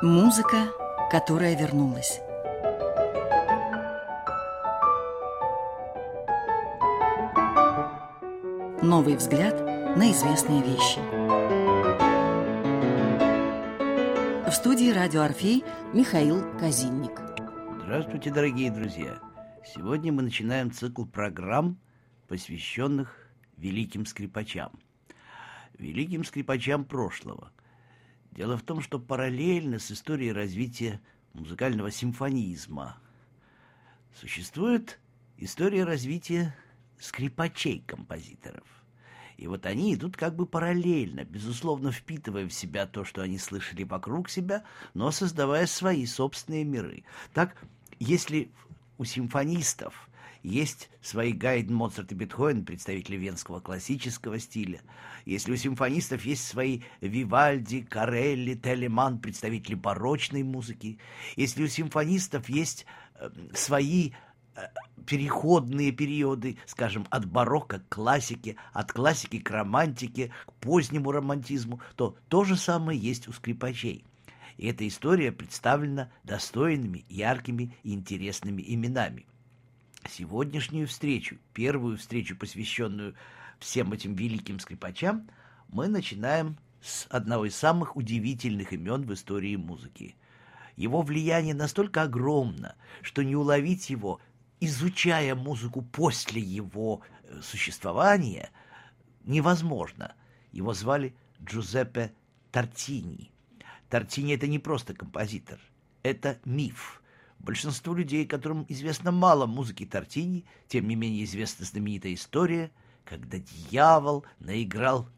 Музыка, которая вернулась. Новый взгляд на известные вещи. В студии радио «Орфей» Михаил Казинник. Здравствуйте, дорогие друзья! Сегодня мы начинаем цикл программ, посвященных великим скрипачам. Великим скрипачам прошлого – Дело в том, что параллельно с историей развития музыкального симфонизма существует история развития скрипачей-композиторов. И вот они идут как бы параллельно, безусловно, впитывая в себя то, что они слышали вокруг себя, но создавая свои собственные миры. Так, если у симфонистов есть свои Гайден, Моцарт и Бетховен, представители венского классического стиля. Если у симфонистов есть свои Вивальди, Карелли, Телеман, представители барочной музыки. Если у симфонистов есть э, свои э, переходные периоды, скажем, от барокко к классике, от классики к романтике, к позднему романтизму, то то же самое есть у скрипачей. И эта история представлена достойными, яркими и интересными именами – сегодняшнюю встречу, первую встречу, посвященную всем этим великим скрипачам, мы начинаем с одного из самых удивительных имен в истории музыки. Его влияние настолько огромно, что не уловить его, изучая музыку после его э, существования, невозможно. Его звали Джузеппе Тартини. Тартини — это не просто композитор, это миф — Большинству людей, которым известно мало музыки Тортини, тем не менее известна знаменитая история, когда дьявол наиграл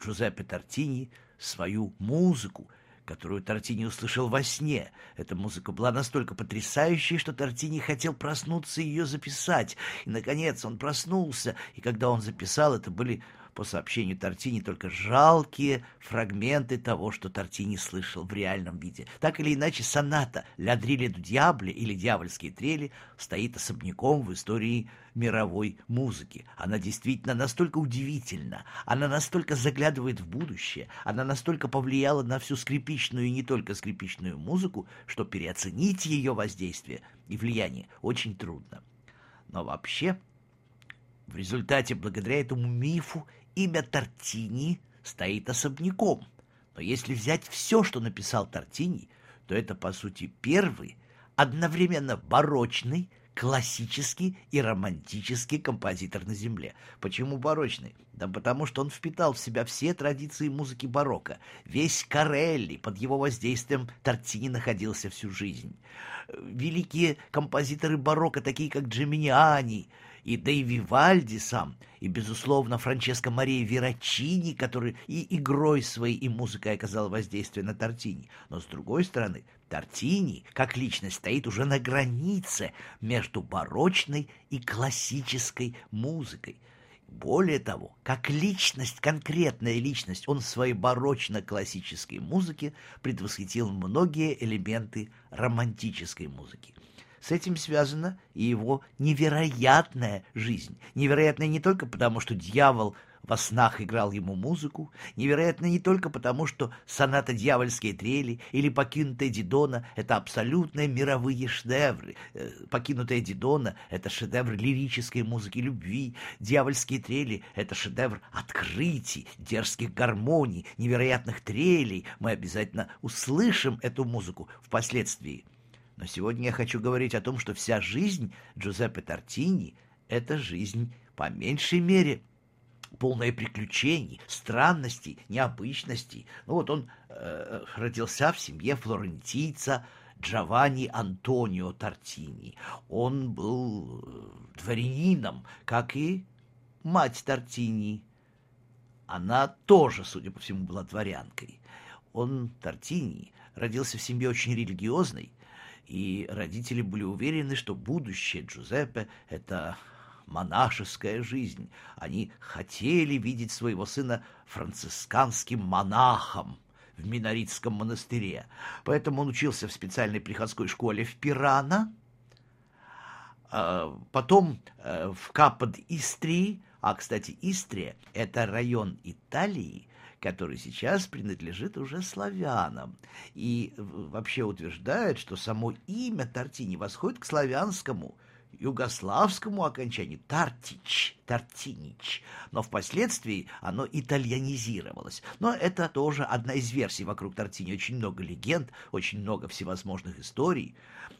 Джузеппе Тортини свою музыку, которую Тортини услышал во сне. Эта музыка была настолько потрясающей, что Тортини хотел проснуться и ее записать. И, наконец, он проснулся, и когда он записал, это были по сообщению Тортини, только жалкие фрагменты того, что Тортини слышал в реальном виде. Так или иначе, соната «Ля дрили ду дьябле» или «Дьявольские трели» стоит особняком в истории мировой музыки. Она действительно настолько удивительна, она настолько заглядывает в будущее, она настолько повлияла на всю скрипичную и не только скрипичную музыку, что переоценить ее воздействие и влияние очень трудно. Но вообще, в результате, благодаря этому мифу имя Тортини стоит особняком. Но если взять все, что написал Тортини, то это, по сути, первый, одновременно барочный, классический и романтический композитор на Земле. Почему барочный? Да потому что он впитал в себя все традиции музыки барокко. Весь Карелли под его воздействием Тортини находился всю жизнь. Великие композиторы барокко, такие как Джиминиани, и да и Вивальди сам, и, безусловно, Франческо Мария Верачини, который и игрой своей, и музыкой оказал воздействие на Тортини. Но, с другой стороны, Тортини, как личность, стоит уже на границе между барочной и классической музыкой. Более того, как личность, конкретная личность, он в своей барочно-классической музыке предвосхитил многие элементы романтической музыки. С этим связана и его невероятная жизнь. Невероятная не только потому, что дьявол во снах играл ему музыку, невероятно не только потому, что соната «Дьявольские трели» или «Покинутая Дидона» — это абсолютные мировые шедевры. Э, «Покинутая Дидона» — это шедевр лирической музыки любви, «Дьявольские трели» — это шедевр открытий, дерзких гармоний, невероятных трелей. Мы обязательно услышим эту музыку впоследствии. Но сегодня я хочу говорить о том, что вся жизнь Джузеппе Тортини — это жизнь, по меньшей мере, полная приключений, странностей, необычностей. Ну вот он э, родился в семье флорентийца Джованни Антонио Тортини. Он был э, дворянином, как и мать Тортини. Она тоже, судя по всему, была дворянкой. Он, Тортини, родился в семье очень религиозной, и родители были уверены, что будущее Джузеппе — это монашеская жизнь. Они хотели видеть своего сына францисканским монахом в Миноритском монастыре. Поэтому он учился в специальной приходской школе в Пирана, а, потом э, в Капод-Истрии, а, кстати, Истрия — это район Италии, который сейчас принадлежит уже славянам. И вообще утверждает, что само имя Тартини восходит к славянскому – югославскому окончанию Тартич, Тартинич, но впоследствии оно итальянизировалось. Но это тоже одна из версий вокруг Тартини. Очень много легенд, очень много всевозможных историй.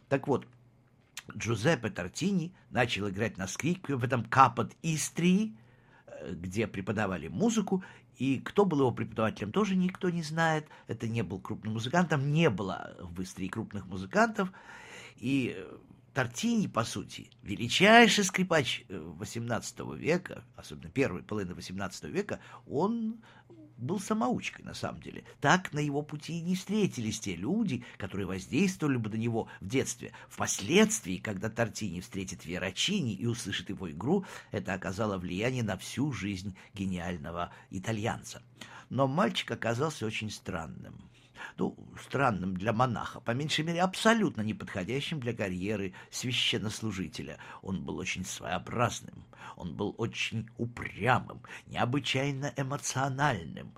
Так вот, Джузеппе Тартини начал играть на скрипке в этом Капот Истрии, э, где преподавали музыку, и кто был его преподавателем, тоже никто не знает. Это не был крупным музыкантом, не было в Истрии крупных музыкантов. И Тортини, по сути, величайший скрипач XVIII э, века, особенно первой половины XVIII века, он был самоучкой, на самом деле. Так на его пути и не встретились те люди, которые воздействовали бы на него в детстве. Впоследствии, когда Тортини встретит Верачини и услышит его игру, это оказало влияние на всю жизнь гениального итальянца. Но мальчик оказался очень странным ну, странным для монаха, по меньшей мере, абсолютно неподходящим для карьеры священнослужителя. Он был очень своеобразным, он был очень упрямым, необычайно эмоциональным,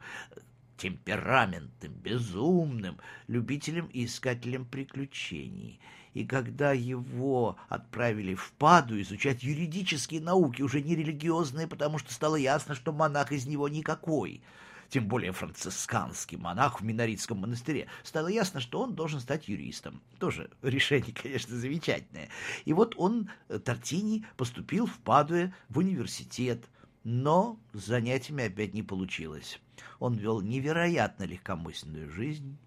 темпераментным, безумным, любителем и искателем приключений. И когда его отправили в Паду изучать юридические науки, уже не религиозные, потому что стало ясно, что монах из него никакой – тем более францисканский монах в Миноритском монастыре, стало ясно, что он должен стать юристом. Тоже решение, конечно, замечательное. И вот он, э, Тортини, поступил в Падуе в университет, но с занятиями опять не получилось. Он вел невероятно легкомысленную жизнь,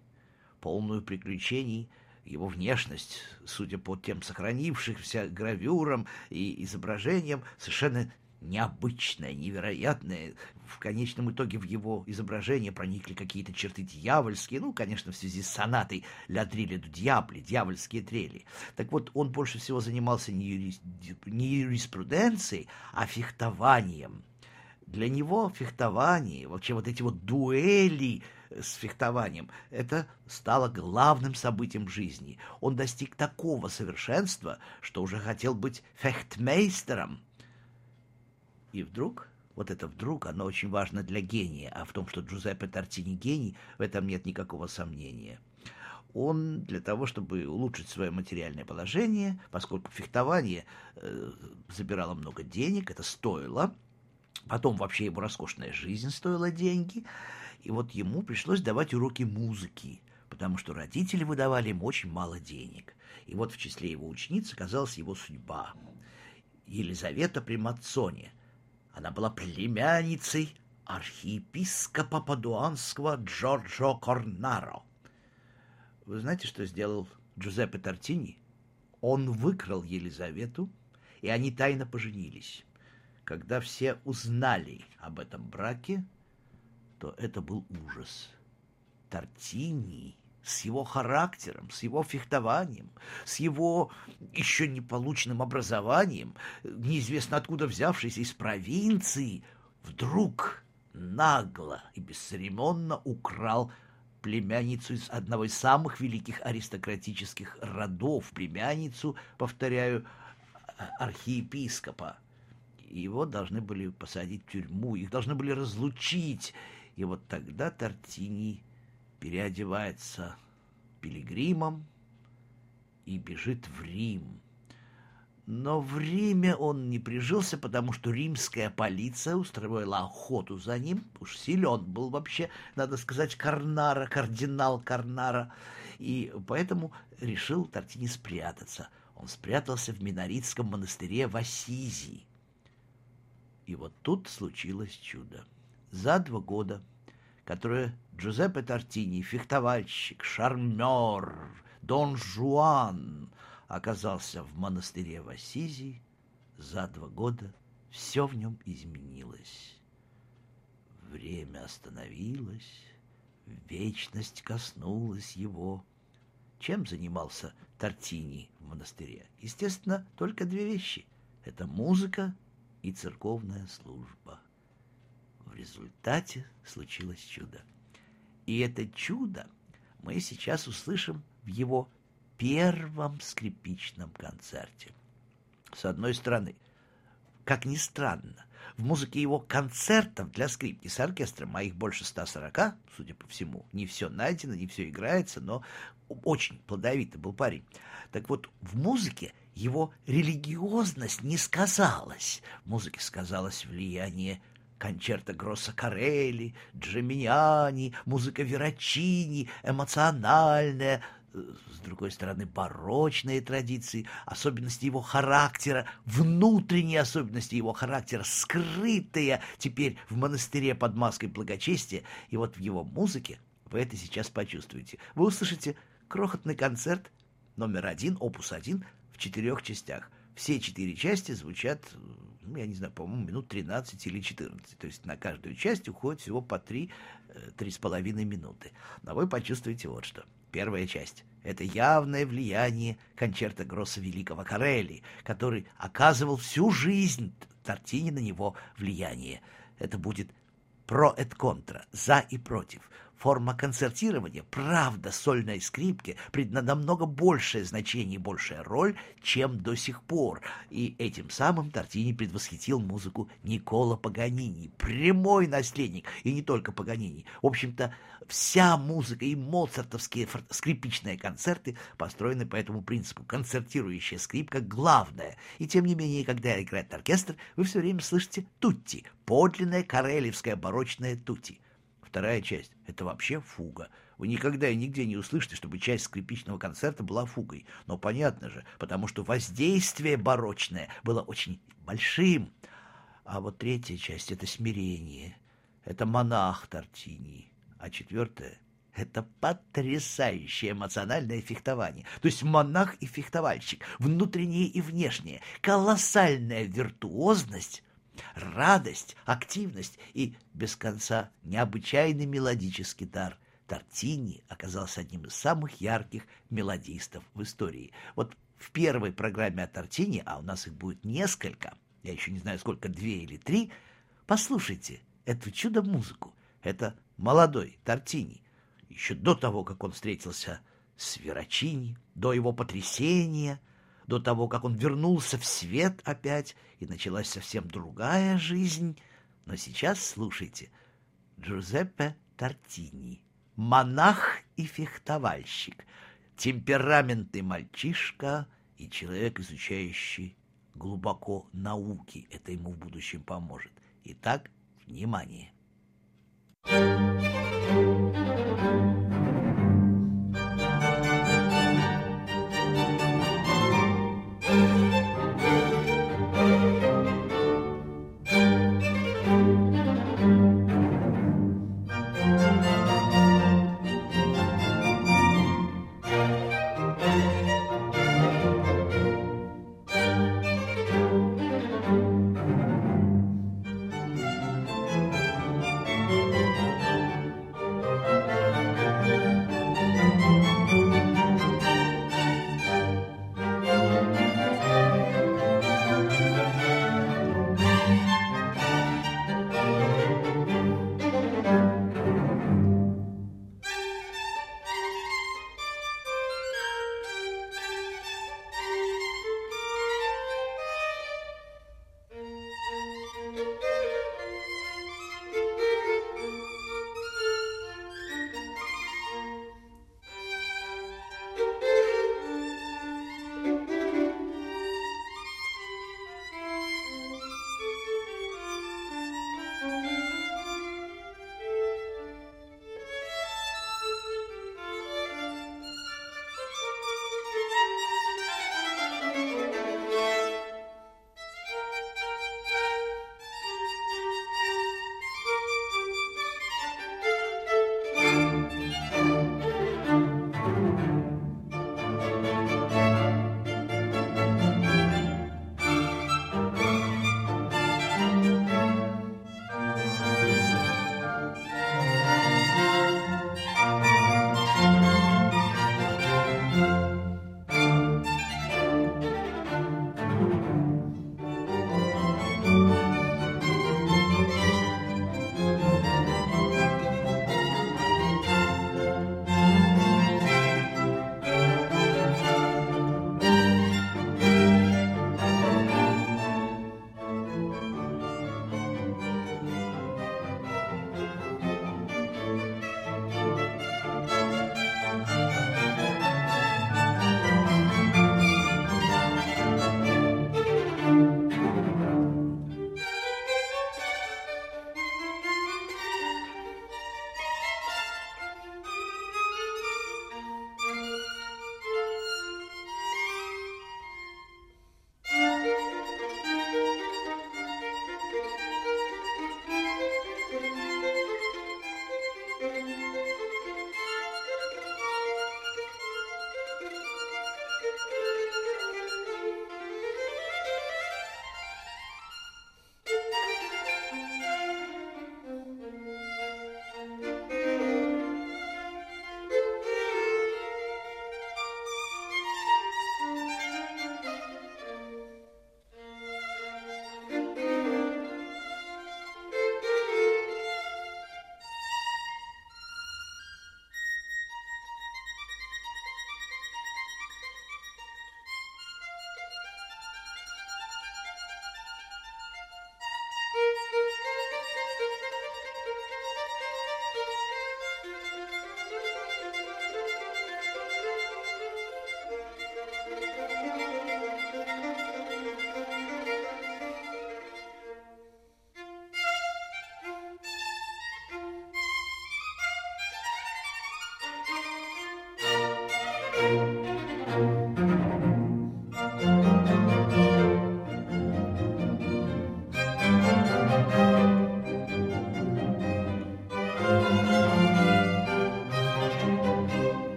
полную приключений, его внешность, судя по тем сохранившимся гравюрам и изображениям, совершенно необычное, невероятное. В конечном итоге в его изображение проникли какие-то черты дьявольские, ну, конечно, в связи с сонатой «Ля дрили ду дьявли», «Дьявольские трели». Так вот, он больше всего занимался не, юрис... не юриспруденцией, а фехтованием. Для него фехтование, вообще вот эти вот дуэли с фехтованием, это стало главным событием жизни. Он достиг такого совершенства, что уже хотел быть фехтмейстером – и вдруг, вот это вдруг, оно очень важно для гения, а в том, что Джузеппе Тартини гений, в этом нет никакого сомнения. Он для того, чтобы улучшить свое материальное положение, поскольку фехтование э, забирало много денег, это стоило, потом вообще его роскошная жизнь стоила деньги, и вот ему пришлось давать уроки музыки, потому что родители выдавали ему очень мало денег. И вот в числе его учениц оказалась его судьба. Елизавета Примацоне – она была племянницей архиепископа падуанского Джорджо Корнаро. Вы знаете, что сделал Джузеппе Тартини? Он выкрал Елизавету, и они тайно поженились. Когда все узнали об этом браке, то это был ужас. Тартини с его характером, с его фехтованием, с его еще не полученным образованием, неизвестно откуда взявшийся из провинции, вдруг нагло и бесцеремонно украл племянницу из одного из самых великих аристократических родов, племянницу, повторяю, архиепископа. Его должны были посадить в тюрьму, их должны были разлучить. И вот тогда Тортини переодевается пилигримом и бежит в Рим. Но в Риме он не прижился, потому что римская полиция устроила охоту за ним. Уж силен был вообще, надо сказать, Карнара, кардинал Карнара. И поэтому решил Тортини спрятаться. Он спрятался в Миноритском монастыре в Ассизии. И вот тут случилось чудо. За два года которое Джузеппе Тортини, фехтовальщик, шармер, Дон Жуан, оказался в монастыре в Ассизи, за два года все в нем изменилось. Время остановилось, вечность коснулась его. Чем занимался Тортини в монастыре? Естественно, только две вещи. Это музыка и церковная служба. В результате случилось чудо. И это чудо мы сейчас услышим в его первом скрипичном концерте. С одной стороны, как ни странно, в музыке его концертов для скрипки с оркестром, а их больше 140, судя по всему. Не все найдено, не все играется, но очень плодовитый был парень. Так вот, в музыке его религиозность не сказалась. В музыке сказалось влияние концерта Гросса Карелли, Джемиани, музыка Верачини, эмоциональная, с другой стороны, барочные традиции, особенности его характера, внутренние особенности его характера, скрытые теперь в монастыре под маской благочестия, и вот в его музыке вы это сейчас почувствуете. Вы услышите крохотный концерт номер один, опус один, в четырех частях. Все четыре части звучат, ну, я не знаю, по-моему, минут 13 или 14. То есть на каждую часть уходит всего по три, э, минуты. Но вы почувствуете вот что. Первая часть — это явное влияние концерта Гросса Великого Карелли, который оказывал всю жизнь Тортини на него влияние. Это будет про et контра, за и против — Форма концертирования, правда, сольной скрипке придана намного большее значение и большая роль, чем до сих пор. И этим самым Тортини предвосхитил музыку Никола Паганини, прямой наследник, и не только Паганини. В общем-то, вся музыка и моцартовские скрипичные концерты построены по этому принципу. Концертирующая скрипка главная. И тем не менее, когда играет оркестр, вы все время слышите тутти, подлинная карелевская барочная тутти. Вторая часть — это вообще фуга. Вы никогда и нигде не услышите, чтобы часть скрипичного концерта была фугой. Но понятно же, потому что воздействие барочное было очень большим. А вот третья часть — это смирение. Это монах Тортини. А четвертая — это потрясающее эмоциональное фехтование. То есть монах и фехтовальщик, внутреннее и внешнее, колоссальная виртуозность радость, активность и, без конца, необычайный мелодический дар. Тортини оказался одним из самых ярких мелодистов в истории. Вот в первой программе о Тортини, а у нас их будет несколько, я еще не знаю сколько, две или три, послушайте эту чудо-музыку. Это молодой Тортини, еще до того, как он встретился с Верачини, до его потрясения — до того, как он вернулся в свет опять, и началась совсем другая жизнь. Но сейчас слушайте. Джузеппе Тортини, монах и фехтовальщик, темпераментный мальчишка и человек, изучающий глубоко науки. Это ему в будущем поможет. Итак, внимание. Thank you.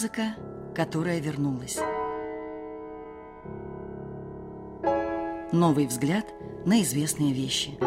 Музыка, которая вернулась. Новый взгляд на известные вещи.